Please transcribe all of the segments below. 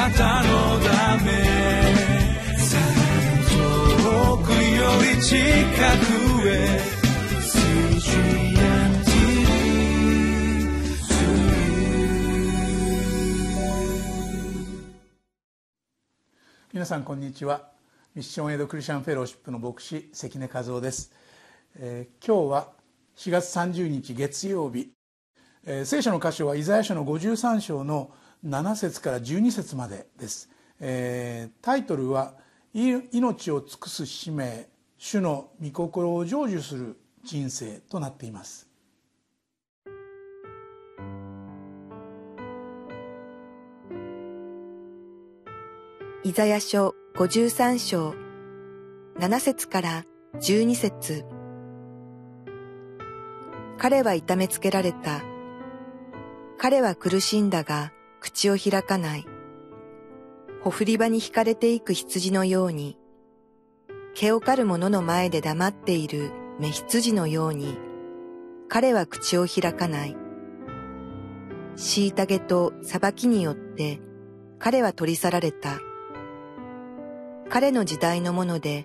なたのため遠くより近くへ皆さんこんにちは。ミッションエイドクリスチャンフェローシップの牧師関根和夫です、えー、今日は4月30日月曜日、えー、聖書の箇所はイザヤ書の53章の7節から12節までです、えー、タイトルは命を尽くす使命主の御心を成就する人生となっています。イザヤ書53章7節から12節。彼は痛めつけられた。彼は苦しんだが口を開かない。ほふり場に引かれていく羊のように、毛を刈る者の前で黙っている目羊のように、彼は口を開かない。虐げと裁きによって彼は取り去られた。彼の時代のもので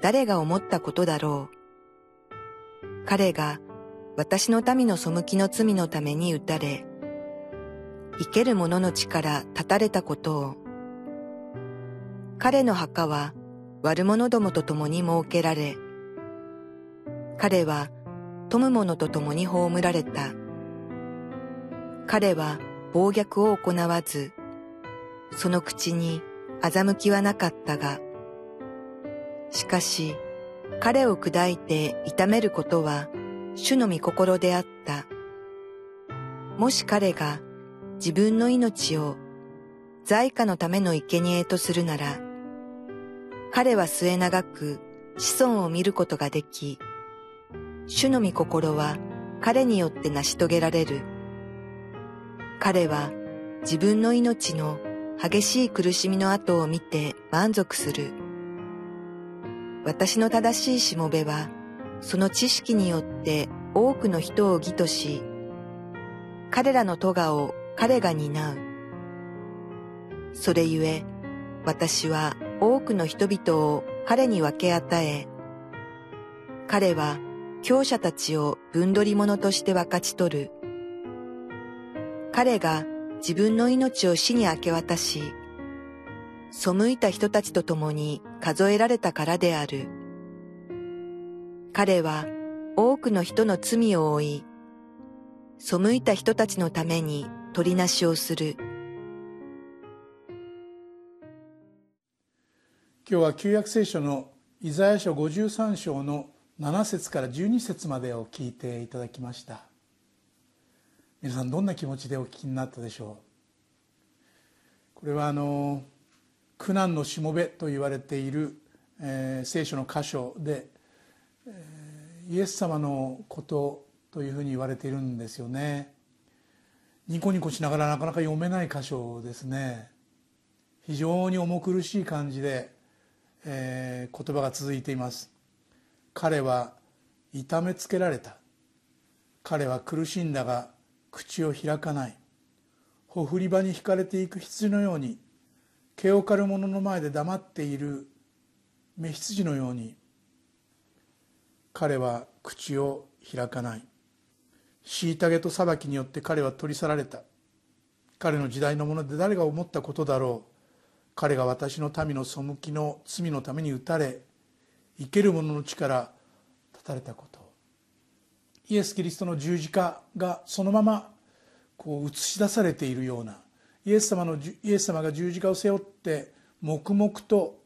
誰が思ったことだろう。彼が私の民の背きの罪のために打たれ、生ける者の力立たれたことを。彼の墓は悪者どもと共に設けられ、彼は富む者と共に葬られた。彼は暴虐を行わず、その口に欺きはなかったが、しかし、彼を砕いて痛めることは主の御心であった。もし彼が自分の命を在家のための生贄とするなら、彼は末長く子孫を見ることができ、主の御心は彼によって成し遂げられる。彼は自分の命の激しい苦しみの後を見て満足する。私の正しいしもべは、その知識によって多くの人を義とし、彼らの咎を彼が担う。それゆえ、私は多くの人々を彼に分け与え、彼は強者たちを分取り物として分かち取る。彼が自分の命を死に明け渡し、背いた人たちと共に数えられたからである。彼は多くの人の罪を負い、背いた人たちのために取りなしをする。今日は旧約聖書のイザヤ書53章の7節から12節までを聞いていただきました。皆さんどんな気持ちでお聞きになったでしょう？これはあの苦難のしもべと言われている、えー、聖書の箇所で、えー、イエス様のことというふうに言われているんですよね。ニコニコしながらなかなか読めない箇所ですね。非常に重苦しい感じで、えー、言葉が続いています。彼は痛めつけられた。彼は苦しんだが口を開かない。ほふり場に引かれていく羊のように毛を刈る者の前で黙っている目羊のように彼は口を開かない。虐げと裁きによって彼は取り去られた。彼の時代のもので誰が思ったことだろう。彼が私の民の背きの罪のために打たれ生ける者の力立たれたこと。イエス・キリストの十字架がそのままこう映し出されているような。イエス様のイエス様が十字架を背負って黙々と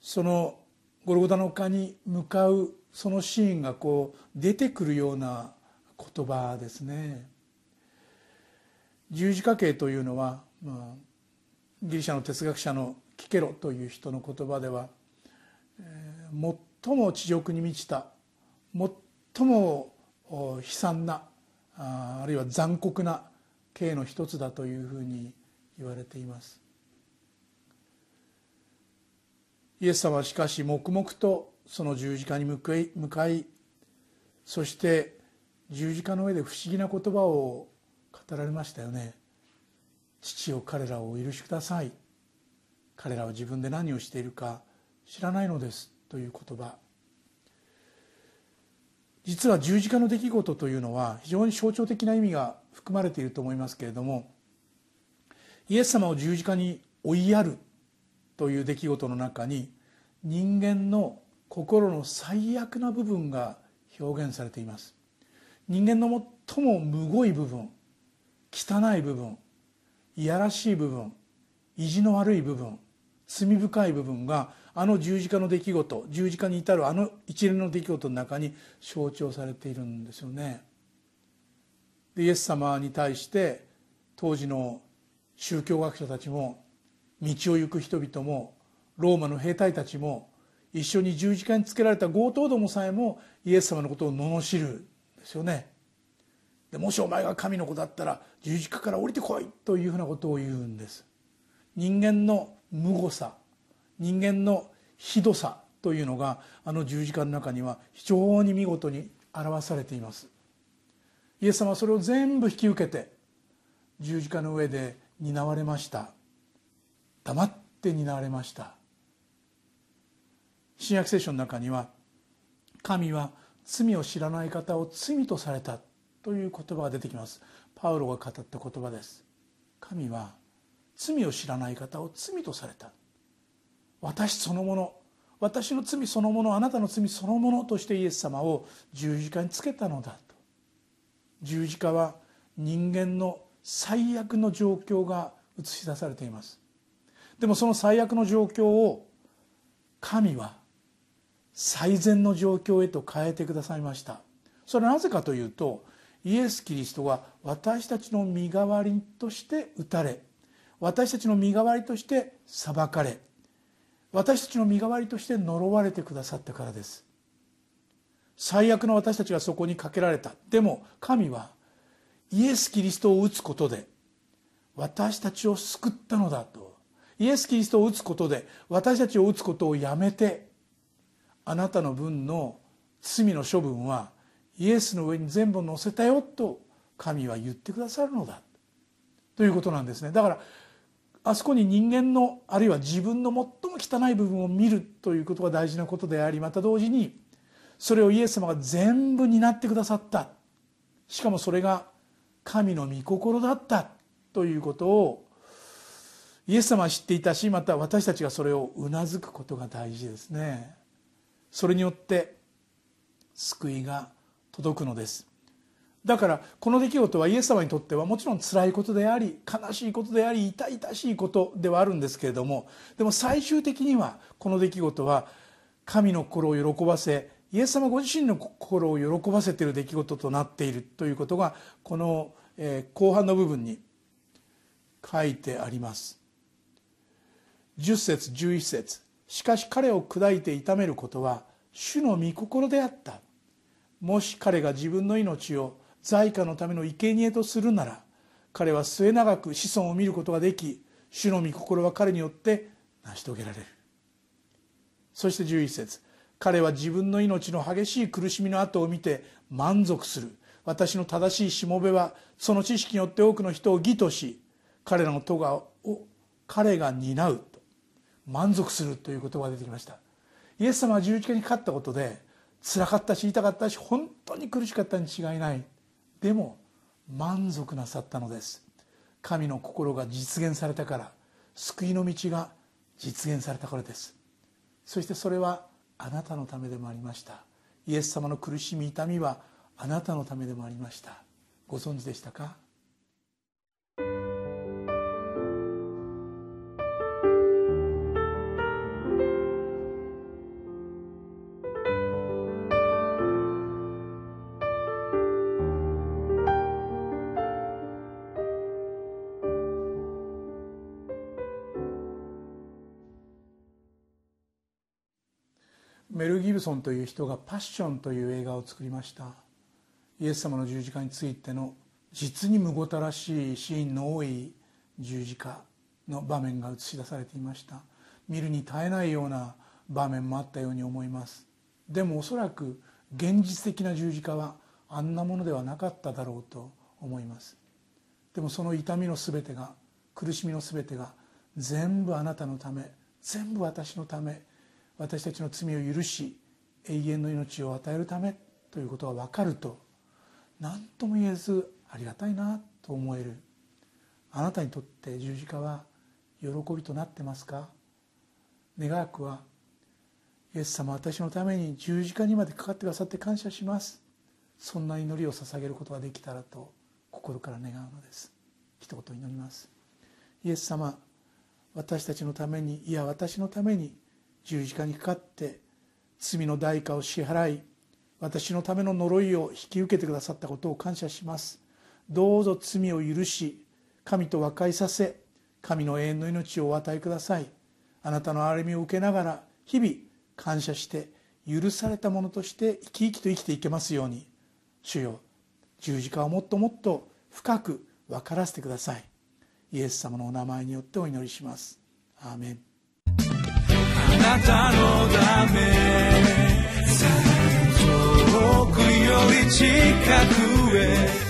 そのゴルゴダの丘に向かうそのシーンがこう出てくるような言葉ですね。十字架形というのは、まあ、ギリシャの哲学者のキケロという人の言葉では、えー、最も地獄に満ちた最も悲惨なああるいは残酷な刑の一つだというふうに言われていますイエス様はしかし黙々とその十字架に向かい向かいそして十字架の上で不思議な言葉を語られましたよね。父を彼らをお許しください。彼らは自分で何をしているか知らないのですという言葉。実は十字架の出来事というのは非常に象徴的な意味が含まれていると思いますけれどもイエス様を十字架に追いやるという出来事の中に人間の心の最悪な部分が表現されています。人間の最もむごい部分汚い部分いやらしい部分意地の悪い部分罪深い部分があの十字架の出来事十字架に至るあの一連の出来事の中に象徴されているんですよね。でイエス様に対して当時の宗教学者たちも道を行く人々もローマの兵隊たちも一緒に十字架につけられた強盗どもさえもイエス様のことを罵るですよね。でもしお前が神の子だったら十字架から降りてこいというふうなことを言うんです。人間の無誤さ人間のひどさというのがあの十字架の中には非常に見事に表されていますイエス様はそれを全部引き受けて十字架の上で担われました黙って担われました新約聖書の中には神は罪を知らない方を罪とされたという言葉が出てきます。パウロが語った言葉です。神は罪を知らない方を罪とされた。私そのもの。私の罪そのものあなたの罪そのものとしてイエス様を十字架につけたのだと。十字架は人間の最悪の状況が映し出されています。でもその最悪の状況を神は最善の状況へと変えてくださいました。それはなぜかというとイエス・キリストは私たちの身代わりとして打たれ私たちの身代わりとして裁かれ私たちの身代わりとして呪われてくださったからです。最悪の私たちがそこにかけられた。でも神はイエス・キリストを打つことで私たちを救ったのだと。イエス・キリストを打つことで私たちを打つことをやめてあなたの分の罪の処分はイエスの上に全部乗せたよと神は言ってくださるのだ。ということなんですね。だからあそこに人間のあるいは自分の最も汚い部分を見るということが大事なことでありまた同時にそれをイエス様が全部担ってくださった。しかもそれが神の御心だった。ということをイエス様は知っていたしまた私たちがそれをうなずくことが大事ですね。それによって救いが届くのですだからこの出来事はイエス様にとってはもちろん辛いことであり悲しいことであり痛々しいことではあるんですけれどもでも最終的にはこの出来事は神の心を喜ばせイエス様ご自身の心を喜ばせている出来事となっているということがこの後半の部分に書いてあります。10節11節しかし彼を砕いて痛めることは主の御心であった。もし彼が自分の命を在家のための生贄とするなら彼は末永く子孫を見ることができ主の御心は彼によって成し遂げられる。そして11節彼は自分の命の激しい苦しみの後を見て満足する。私の正しいしもべはその知識によって多くの人を義とし彼らの咎を彼が担う。満足するという言葉が出てきました。イエス様は十字架にかかったことで辛かったし痛かったし本当に苦しかったに違いない。でも満足なさったのです。神の心が実現されたから救いの道が実現されたからです。そしてそれはあなたのためでもありました。イエス様の苦しみ痛みはあなたのためでもありました。ご存知でしたか？メル・ギブソンという人が「パッション」という映画を作りました。イエス様の十字架についての実にむごたらしいシーンの多い十字架の場面が映し出されていました。見るに耐えないような場面もあったように思います。でもおそらく現実的な十字架はあんなものではなかっただろうと思います。でもその痛みの全てが苦しみの全てが全部あなたのため全部私のため私たちの罪を許し永遠の命を与えるためということが分かると何とも言えずありがたいなと思える。あなたにとって十字架は喜びとなってますか？願わくはイエス様私のために十字架にまでかかってくださって感謝します。そんな祈りを捧げることができたらと心から願うのです。一言祈ります。イエス様私たちのためにいや私のために十字架にかかって罪の代価を支払い私のための呪いを引き受けてくださったことを感謝します。どうぞ罪を許し神と和解させ神の永遠の命をお与えください。あなたの憐れみを受けながら日々感謝して許されたものとして生き生きと生きていけますように主よ十字架をもっともっと深く分からせてください。イエス様のお名前によってお祈りします。アーメン。なたのため。遠くより近くへ。